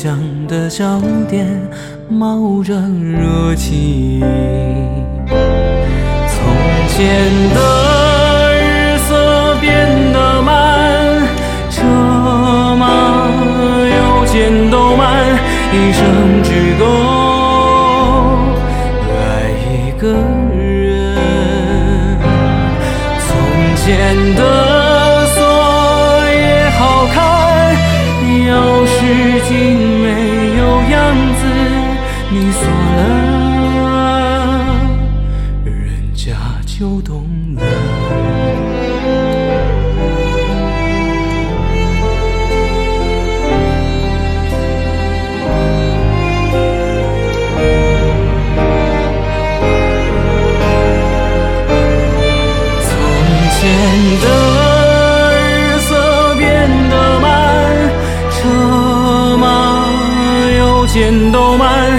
江的小店冒着热气。从前的日色变得慢，车马邮件都慢，一生只够爱一个你锁了，人家就懂了。从前的日色变得慢，车马邮件都慢，